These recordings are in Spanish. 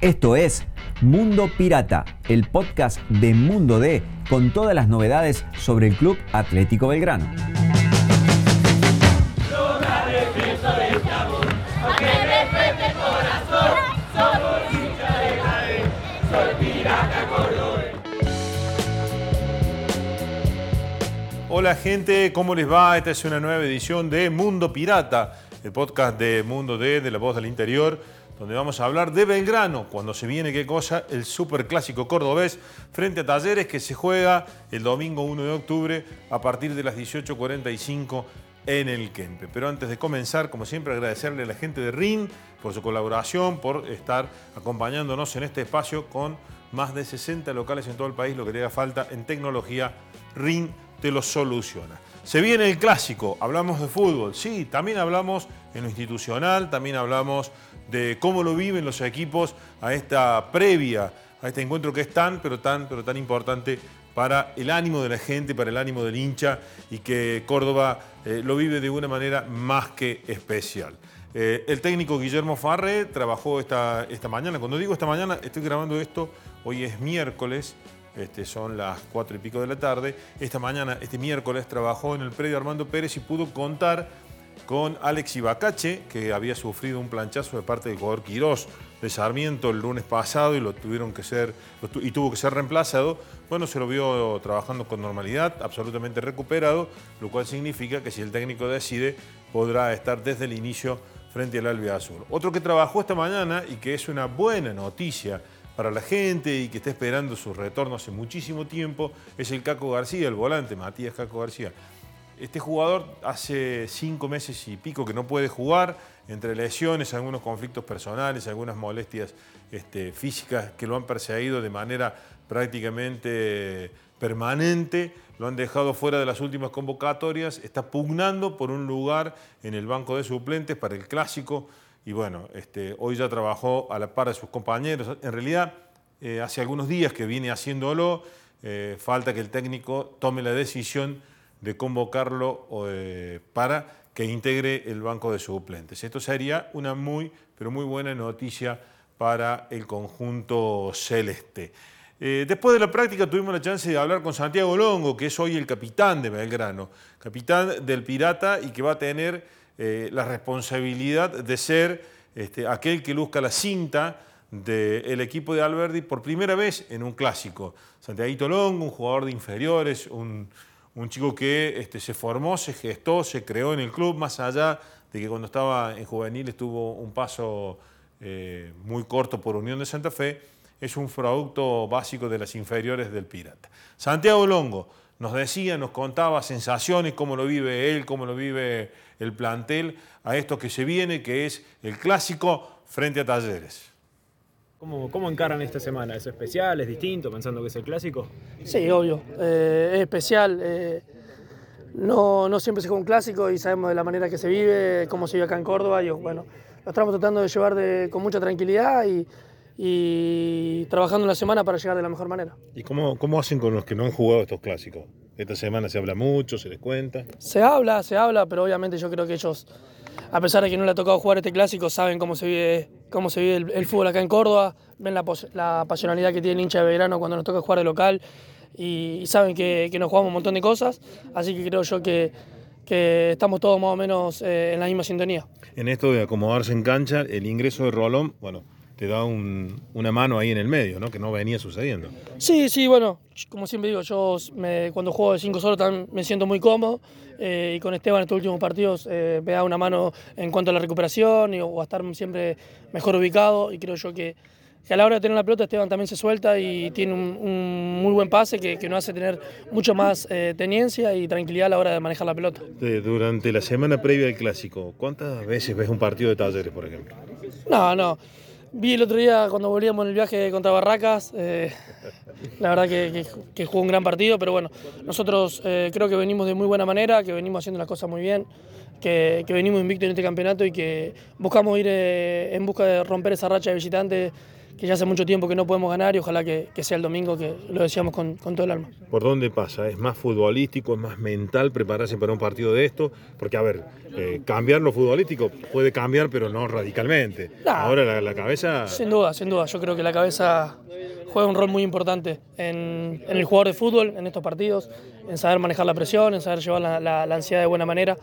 Esto es Mundo Pirata, el podcast de Mundo D con todas las novedades sobre el Club Atlético Belgrano. Hola gente, ¿cómo les va? Esta es una nueva edición de Mundo Pirata, el podcast de Mundo D, de la voz del interior donde vamos a hablar de Belgrano, cuando se viene qué cosa, el superclásico cordobés frente a Talleres que se juega el domingo 1 de octubre a partir de las 18.45 en el Kempe. Pero antes de comenzar, como siempre, agradecerle a la gente de RIN por su colaboración, por estar acompañándonos en este espacio con más de 60 locales en todo el país, lo que le haga falta en tecnología, RIN te lo soluciona. Se viene el clásico, hablamos de fútbol, sí, también hablamos en lo institucional, también hablamos de cómo lo viven los equipos a esta previa, a este encuentro que es tan, pero tan, pero tan importante para el ánimo de la gente, para el ánimo del hincha y que Córdoba eh, lo vive de una manera más que especial. Eh, el técnico Guillermo Farre trabajó esta, esta mañana. Cuando digo esta mañana, estoy grabando esto, hoy es miércoles, este, son las cuatro y pico de la tarde. Esta mañana, este miércoles, trabajó en el predio Armando Pérez y pudo contar con Alex Ibacache, que había sufrido un planchazo de parte del jugador Quirós de Sarmiento el lunes pasado y lo tuvieron que ser y tuvo que ser reemplazado. Bueno, se lo vio trabajando con normalidad, absolutamente recuperado, lo cual significa que si el técnico decide, podrá estar desde el inicio frente al Albia Azul. Otro que trabajó esta mañana y que es una buena noticia para la gente y que está esperando su retorno hace muchísimo tiempo es el Caco García, el volante, Matías Caco García. Este jugador hace cinco meses y pico que no puede jugar, entre lesiones, algunos conflictos personales, algunas molestias este, físicas que lo han perseguido de manera prácticamente permanente, lo han dejado fuera de las últimas convocatorias, está pugnando por un lugar en el banco de suplentes para el clásico y bueno, este, hoy ya trabajó a la par de sus compañeros. En realidad, eh, hace algunos días que viene haciéndolo, eh, falta que el técnico tome la decisión de convocarlo eh, para que integre el banco de suplentes. Esto sería una muy, pero muy buena noticia para el conjunto celeste. Después de la práctica tuvimos la chance de hablar con Santiago Longo, que es hoy el capitán de Belgrano, capitán del Pirata y que va a tener eh, la responsabilidad de ser este, aquel que luzca la cinta del equipo de Alberdi por primera vez en un clásico. Santiago Longo, un jugador de inferiores, un, chico que este, se formó, se gestó, se creó en el club, más allá de que cuando estaba en juvenil estuvo un paso eh, muy corto por Unión de Santa Fe, es un producto básico de las inferiores del Pirata. Santiago Longo nos decía, nos contaba sensaciones, cómo lo vive él, cómo lo vive el plantel, a esto que se viene, que es el clásico frente a Talleres. ¿Cómo, ¿Cómo, encaran esta semana? ¿Es especial? ¿Es distinto pensando que es el clásico? Sí, obvio. Eh, es especial. Eh, no, no, siempre se juega un clásico y sabemos de la manera que se vive, cómo se vive acá en Córdoba. Y, bueno, lo estamos tratando de llevar de, con mucha tranquilidad y, y, trabajando la semana para llegar de la mejor manera. ¿Y cómo, cómo hacen con los que no han jugado estos clásicos? Esta semana se habla mucho, se les cuenta. Se habla, se habla, pero obviamente yo creo que ellos a pesar de que no le ha tocado jugar este clásico, saben cómo se vive, cómo se vive el, fútbol acá en Córdoba, ven la, la, pasionalidad que tiene el hincha de Belgrano cuando nos toca jugar de local y, saben que, nos jugamos un montón de cosas, así que creo yo que, que estamos todos más o menos eh, en la misma sintonía. En esto de acomodarse en cancha, el ingreso de Rolón, bueno, te da una mano ahí en el medio, ¿no? Que no venía sucediendo. Sí, sí, bueno, como siempre digo, yo cuando juego de 5 solo también me siento muy cómodo eh, y con Esteban en estos últimos partidos eh, me da una mano en cuanto a la recuperación y, o a estar siempre mejor ubicado y creo yo que, a la hora de tener la pelota Esteban también se suelta y tiene un, muy buen pase que, nos hace tener mucho más eh, teniencia y tranquilidad a la hora de manejar la pelota. Durante la semana previa al Clásico, ¿cuántas veces ves un partido de talleres, por ejemplo? No, no. Vi el otro día cuando volvíamos en el viaje contra Barracas, eh, la verdad que, jugó un gran partido, pero bueno, nosotros eh, creo que venimos de muy buena manera, que venimos haciendo las cosas muy bien, que, venimos invictos en este campeonato y que buscamos ir eh, en busca de romper esa racha de visitantes que ya hace mucho tiempo que no podemos ganar y ojalá que, sea el domingo, que lo decíamos con, todo el alma. ¿Por dónde pasa? ¿Es más futbolístico, es más mental prepararse para un partido de esto? Porque, a ver, eh, cambiar lo futbolístico puede cambiar, pero no radicalmente. Ahora la, cabeza... Sin duda, sin duda. Yo creo que la cabeza juega un rol muy importante en, el jugador de fútbol, en estos partidos, en saber manejar la presión, en saber llevar la, ansiedad de buena manera.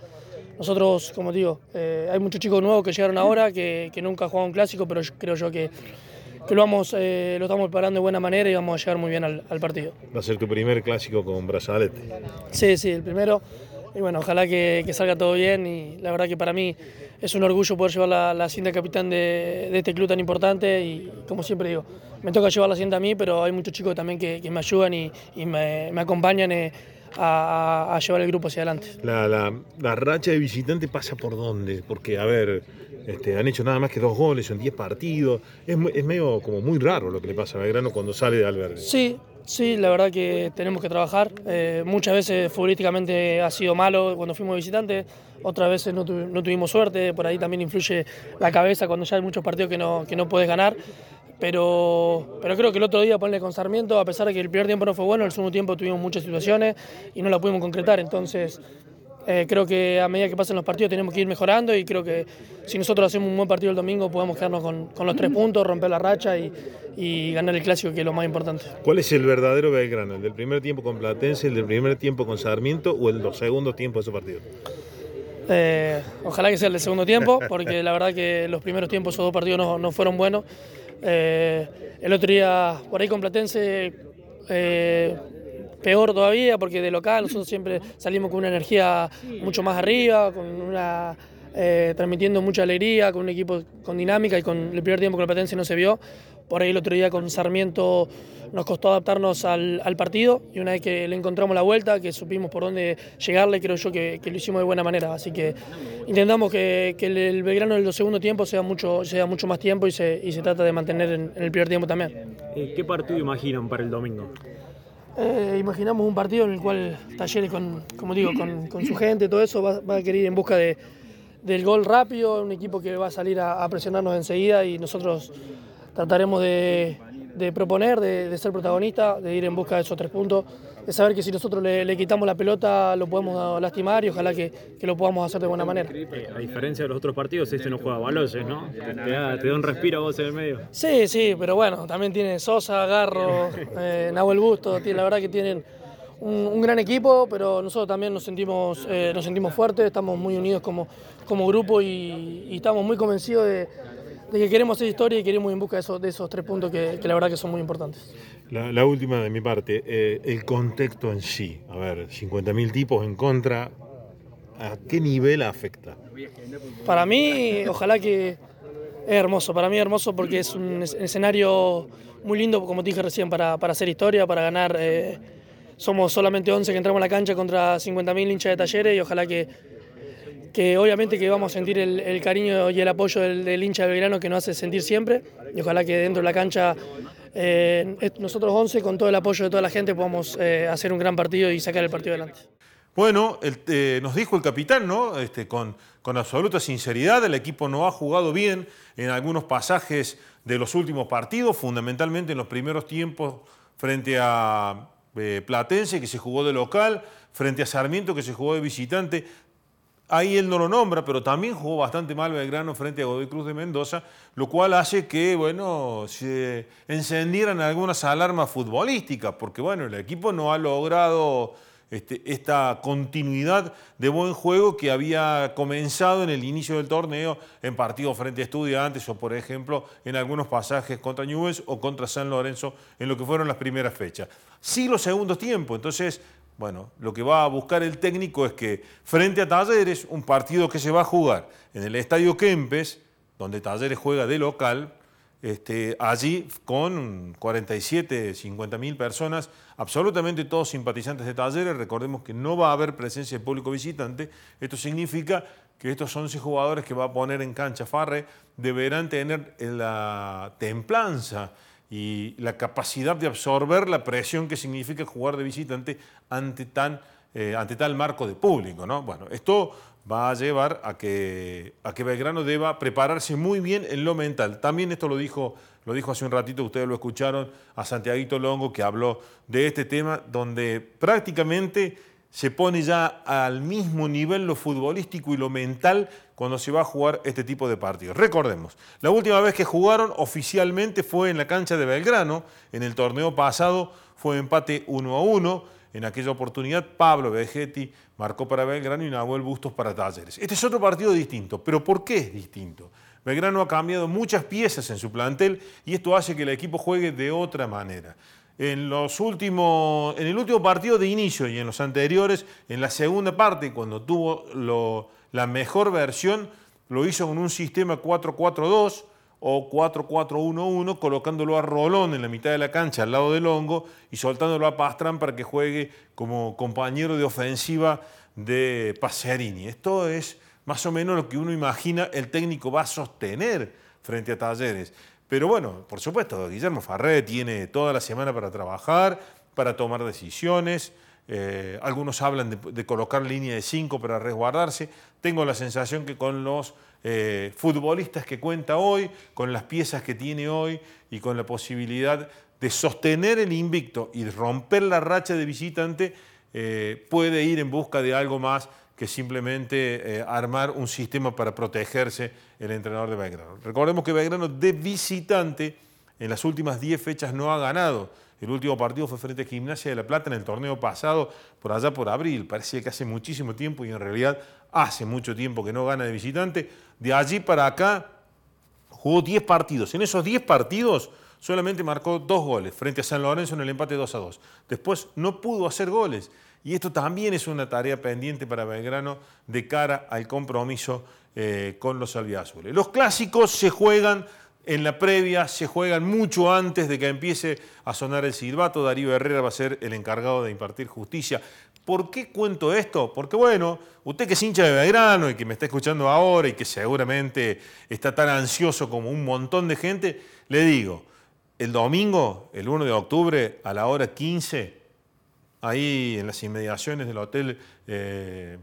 Nosotros, como digo, eh, hay muchos chicos nuevos que llegaron ahora, que, que nunca han jugado un clásico, pero creo yo que que lo, vamos, eh, lo estamos preparando de buena manera y vamos a llegar muy bien al, partido. Va a ser tu primer clásico con Brazalete. Sí, sí, el primero. Y bueno, ojalá que, salga todo bien y la verdad que para mí es un orgullo poder llevar la, la cinta de capitán de, este club tan importante y como siempre digo, me toca llevar la cinta a mí, pero hay muchos chicos también que, me ayudan y, me, acompañan. Eh, a, llevar el grupo hacia adelante. La, la, racha de visitante pasa por dónde? Porque, a ver, este, han hecho nada más que dos goles en diez partidos. Es, es, medio como muy raro lo que le pasa a Belgrano cuando sale de albergue. Sí, sí, la verdad que tenemos que trabajar. Eh, muchas veces futbolísticamente ha sido malo cuando fuimos visitantes, otras veces no, tuvimos suerte, por ahí también influye la cabeza cuando ya hay muchos partidos que no, que no puedes ganar. Pero, pero creo que el otro día ponerle con Sarmiento, a pesar de que el primer tiempo no fue bueno, el segundo tiempo tuvimos muchas situaciones y no la pudimos concretar. Entonces, eh, creo que a medida que pasen los partidos tenemos que ir mejorando y creo que si nosotros hacemos un buen partido el domingo podemos quedarnos con, los tres puntos, romper la racha y, ganar el clásico, que es lo más importante. ¿Cuál es el verdadero Belgrano? ¿El del primer tiempo con Platense, el del primer tiempo con Sarmiento o el dos segundos tiempos de ese partido? Eh, ojalá que sea el del segundo tiempo, porque la verdad que los primeros tiempos esos dos partidos no, fueron buenos. Eh, el otro día por ahí con Platense peor todavía porque de local nosotros siempre salimos con una energía mucho más arriba, con una eh, transmitiendo mucha alegría, con un equipo con dinámica y con el primer tiempo la Platense no se vio. Por ahí el otro día con Sarmiento nos costó adaptarnos al, partido y una vez que le encontramos la vuelta, que supimos por dónde llegarle, creo yo que, lo hicimos de buena manera. Así que intentamos que, el, Belgrano en el segundo tiempo sea mucho, sea mucho más tiempo y se, y se trata de mantener en, el primer tiempo también. Eh, ¿Qué partido imaginan para el domingo? Eh, imaginamos un partido en el cual Talleres, con, como digo, con, su gente, todo eso, va, a querer ir en busca de, del gol rápido, un equipo que va a salir a presionarnos enseguida y nosotros trataremos de, de proponer, de, ser protagonista, de ir en busca de esos tres puntos, de saber que si nosotros le, quitamos la pelota lo podemos lastimar y ojalá que, lo podamos hacer de buena manera. Eh, a diferencia de los otros partidos, este no juega balones, ¿no? Te da, un respiro a vos en el medio. Sí, sí, pero bueno, también tiene Sosa, Garro, eh, Nahuel Busto, la verdad que tienen un, gran equipo, pero nosotros también nos sentimos, eh, nos sentimos fuertes, estamos muy unidos como, como grupo y estamos muy convencidos de de que queremos hacer historia y queremos ir en busca de esos, de esos tres puntos que, la verdad que son muy importantes. La, última de mi parte, eh, el contexto en sí. A ver, 50.000 tipos en contra, ¿a qué nivel afecta? Para mí, ojalá que es hermoso, para mí es hermoso porque es un escenario muy lindo, como te dije recién, para, hacer historia, para ganar. Eh, somos solamente 11 que entramos a la cancha contra 50.000 hinchas de talleres y ojalá que que obviamente que vamos a sentir el, cariño y el apoyo del, hincha de Belgrano que nos hace sentir siempre y ojalá que dentro de la cancha eh, nosotros 11 con todo el apoyo de toda la gente podamos eh, hacer un gran partido y sacar el partido adelante. Bueno, eh, nos dijo el capitán, ¿no? Este, con, con absoluta sinceridad, el equipo no ha jugado bien en algunos pasajes de los últimos partidos, fundamentalmente en los primeros tiempos frente a Platense, que se jugó de local, frente a Sarmiento, que se jugó de visitante. Ahí él no lo nombra, pero también jugó bastante mal Belgrano frente a Godoy Cruz de Mendoza, lo cual hace que, bueno, se encendieran algunas alarmas futbolísticas, porque, bueno, el equipo no ha logrado este, esta continuidad de buen juego que había comenzado en el inicio del torneo en partidos frente a estudiantes o, por ejemplo, en algunos pasajes contra Newell's o contra San Lorenzo en lo que fueron las primeras fechas. Sí los segundos tiempos, entonces bueno, lo que va a buscar el técnico es que frente a Talleres, un partido que se va a jugar en el Estadio Kempes, donde Talleres juega de local, este, allí con 47, 50 mil personas, absolutamente todos simpatizantes de Talleres, recordemos que no va a haber presencia de público visitante, esto significa que estos 11 jugadores que va a poner en cancha Farre deberán tener la templanza y la capacidad de absorber la presión que significa jugar de visitante ante, tan, eh, ante tal marco de público. ¿no? Bueno, esto va a llevar a que, a que Belgrano deba prepararse muy bien en lo mental. También esto lo dijo, lo dijo hace un ratito, ustedes lo escucharon, a Santiaguito Longo, que habló de este tema, donde prácticamente se pone ya al mismo nivel lo futbolístico y lo mental cuando se va a jugar este tipo de partidos. Recordemos, la última vez que jugaron oficialmente fue en la cancha de Belgrano, en el torneo pasado fue empate 1 a 1, en aquella oportunidad Pablo Vegetti marcó para Belgrano y Nahuel Bustos para Talleres. Este es otro partido distinto, pero ¿por qué es distinto? Belgrano ha cambiado muchas piezas en su plantel y esto hace que el equipo juegue de otra manera en, los últimos, en el último partido de inicio y en los anteriores, en la segunda parte, cuando tuvo la mejor versión, lo hizo con un sistema 4-4-2 o 4-4-1-1, colocándolo a Rolón en la mitad de la cancha al lado del hongo y soltándolo a Pastrán para que juegue como compañero de ofensiva de Paserini. Esto es más o menos lo que uno imagina el técnico va a sostener frente a Talleres. Pero bueno, por supuesto, Guillermo Farré tiene toda la semana para trabajar, para tomar decisiones. Eh, algunos hablan de, colocar línea de 5 para resguardarse. Tengo la sensación que con los eh, futbolistas que cuenta hoy, con las piezas que tiene hoy y con la posibilidad de sostener el invicto y romper la racha de visitante, eh, puede ir en busca de algo más que simplemente eh, armar un sistema para protegerse el entrenador de Belgrano. Recordemos que Belgrano de visitante en las últimas 10 fechas no ha ganado. El último partido fue frente a Gimnasia de La Plata en el torneo pasado, por allá por abril. Parecía que hace muchísimo tiempo y en realidad hace mucho tiempo que no gana de visitante. De allí para acá jugó 10 partidos. En esos 10 partidos solamente marcó dos goles frente a San Lorenzo en el empate 2 a 2. Después no pudo hacer goles. Y esto también es una tarea pendiente para Belgrano de cara al compromiso eh, con los albiazules. Los clásicos se juegan en la previa, se juegan mucho antes de que empiece a sonar el silbato. Darío Herrera va a ser el encargado de impartir justicia. ¿Por qué cuento esto? Porque bueno, usted que es hincha de Belgrano y que me está escuchando ahora y que seguramente está tan ansioso como un montón de gente, le digo, el domingo, el 1 de octubre, a la hora 15, ahí en las inmediaciones del hotel eh,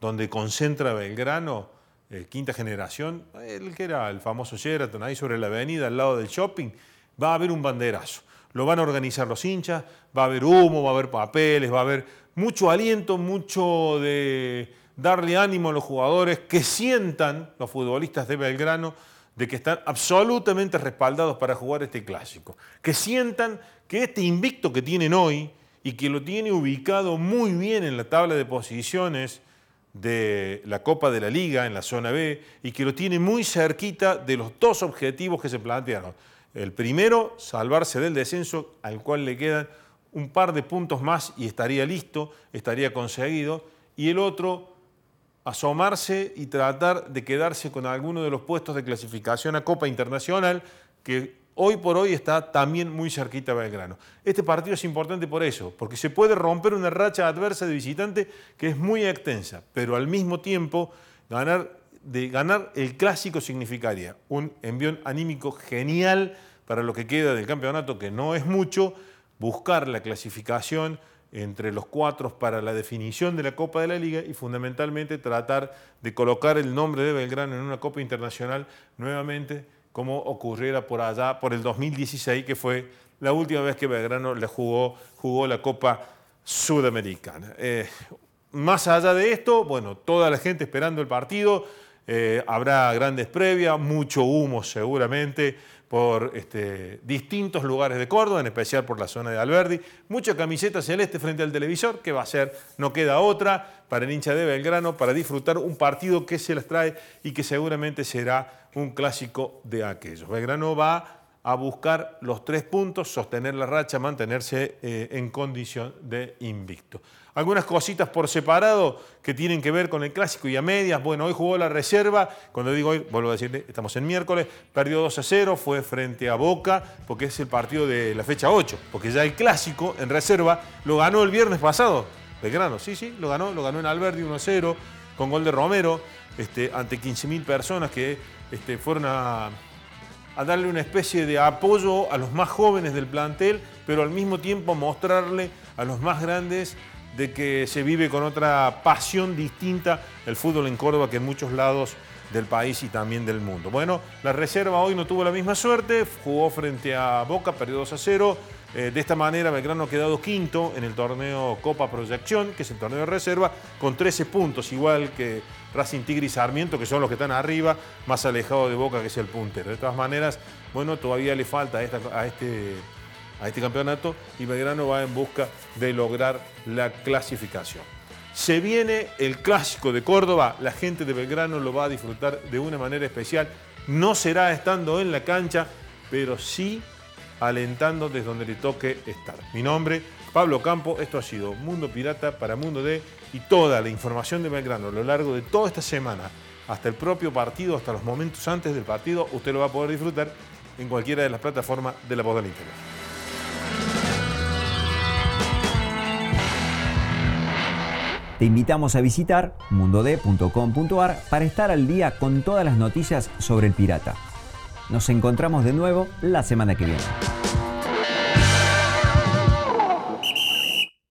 donde concentra Belgrano, eh, quinta generación, el que era el famoso Sheraton, ahí sobre la avenida, al lado del shopping, va a haber un banderazo. Lo van a organizar los hinchas, va a haber humo, va a haber papeles, va a haber mucho aliento, mucho de darle ánimo a los jugadores, que sientan los futbolistas de Belgrano de que están absolutamente respaldados para jugar este clásico. Que sientan que este invicto que tienen hoy, y que lo tiene ubicado muy bien en la tabla de posiciones de la Copa de la Liga en la zona B y que lo tiene muy cerquita de los dos objetivos que se plantearon. El primero, salvarse del descenso, al cual le quedan un par de puntos más y estaría listo, estaría conseguido. Y el otro, asomarse y tratar de quedarse con alguno de los puestos de clasificación a Copa Internacional que hoy por hoy está también muy cerquita Belgrano. Este partido es importante por eso, porque se puede romper una racha adversa de visitante que es muy extensa, pero al mismo tiempo ganar, de ganar el clásico significaría un envión anímico genial para lo que queda del campeonato, que no es mucho, buscar la clasificación entre los cuatro para la definición de la Copa de la Liga y fundamentalmente tratar de colocar el nombre de Belgrano en una Copa Internacional nuevamente como ocurriera por allá, por el 2016, que fue la última vez que Belgrano le jugó, jugó la Copa Sudamericana. Eh, más allá de esto, bueno, toda la gente esperando el partido, eh, habrá grandes previas, mucho humo seguramente por este, distintos lugares de Córdoba, en especial por la zona de Alberdi. Mucha camiseta celeste frente al televisor, que va a ser, no queda otra, para el hincha de Belgrano, para disfrutar un partido que se les trae y que seguramente será un clásico de aquellos. Belgrano va a buscar los tres puntos, sostener la racha, mantenerse eh, en condición de invicto. Algunas cositas por separado que tienen que ver con el clásico y a medias. Bueno, hoy jugó la reserva, cuando digo hoy, vuelvo a decirle, estamos en miércoles, perdió 2 a 0, fue frente a Boca, porque es el partido de la fecha 8, porque ya el clásico en reserva lo ganó el viernes pasado. Belgrano, sí, sí, lo ganó, lo ganó en Alberdi 1 a 0, con gol de Romero, este, ante 15.000 personas que este, fueron a a darle una especie de apoyo a los más jóvenes del plantel, pero al mismo tiempo mostrarle a los más grandes de que se vive con otra pasión distinta el fútbol en Córdoba que en muchos lados del país y también del mundo. Bueno, la reserva hoy no tuvo la misma suerte, jugó frente a Boca, perdió 2 a 0. Eh, de esta manera, Belgrano ha quedado quinto en el torneo Copa Proyección, que es el torneo de reserva, con 13 puntos, igual que Racing Tigre y Sarmiento, que son los que están arriba, más alejado de Boca, que es el puntero. De todas maneras, bueno, todavía le falta a, a este a este campeonato y Belgrano va en busca de lograr la clasificación. Se viene el clásico de Córdoba, la gente de Belgrano lo va a disfrutar de una manera especial. No será estando en la cancha, pero sí alentando desde donde le toque estar. Mi nombre, Pablo Campo, esto ha sido Mundo Pirata para Mundo D y toda la información de Belgrano a lo largo de toda esta semana, hasta el propio partido, hasta los momentos antes del partido, usted lo va a poder disfrutar en cualquiera de las plataformas de la voz del interior. Te invitamos a visitar mundod.com.ar para estar al día con todas las noticias sobre el pirata. Nos encontramos de nuevo la semana que viene.